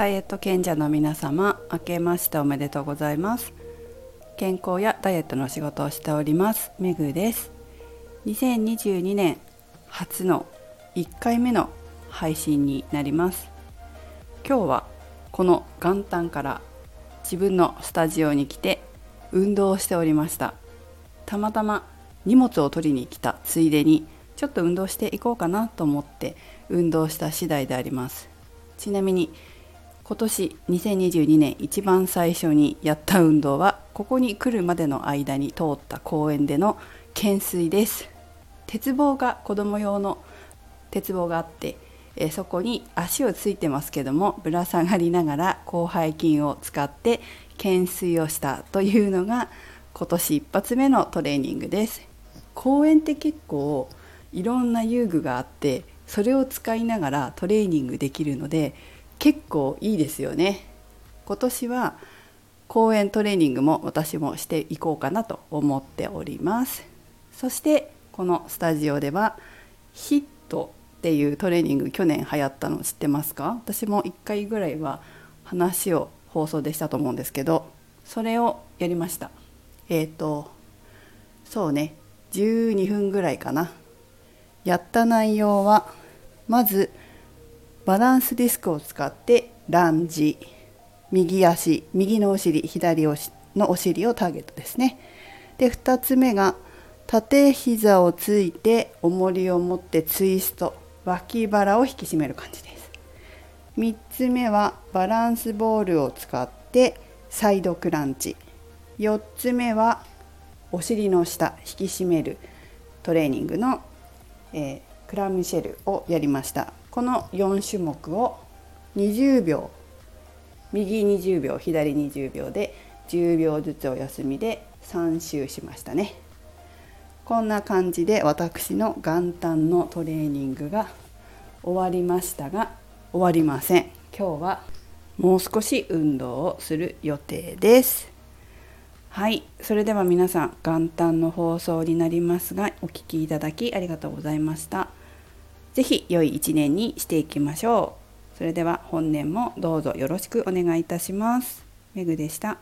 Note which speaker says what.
Speaker 1: ダイエット賢者の皆様明けましておめでとうございます。健康やダイエットの仕事をしておりますめぐです。2022年初の1回目の配信になります。今日はこの元旦から自分のスタジオに来て運動をしておりました。たまたま荷物を取りに来たついでにちょっと運動していこうかなと思って運動した次第であります。ちなみに今年2022年一番最初にやった運動はここに来るまでの間に通った公園での懸垂です。鉄棒が子供用の鉄棒があってえそこに足をついてますけどもぶら下がりながら広背筋を使って懸垂をしたというのが今年一発目のトレーニングです。公園って結構いろんな遊具があってそれを使いながらトレーニングできるので結構いいですよね。今年は公園トレーニングも私もしていこうかなと思っております。そしてこのスタジオではヒットっていうトレーニング去年流行ったの知ってますか？私も1回ぐらいは話を放送でしたと思うんですけどそれをやりました。えっ、ー、とそうね12分ぐらいかな。やった内容はまずバランスディスクを使ってランジ右足右のお尻左のお尻をターゲットですね。で2つ目が縦膝をついて重りを持ってツイスト脇腹を引き締める感じです。3つ目はバランスボールを使ってサイドクランチ。4つ目はお尻の下引き締めるトレーニングの、えー、クラムシェルをやりました。この4種目を20秒右20秒左20秒で10秒ずつお休みで3周しましたね。こんな感じで私の元旦のトレーニングが終わりましたが終わりません。今日はもう少し運動をする予定です。はい。それでは皆さん元旦の放送になりますがお聴きいただきありがとうございました。ぜひ良い一年にしていきましょう。それでは本年もどうぞよろしくお願いいたします。めぐでした。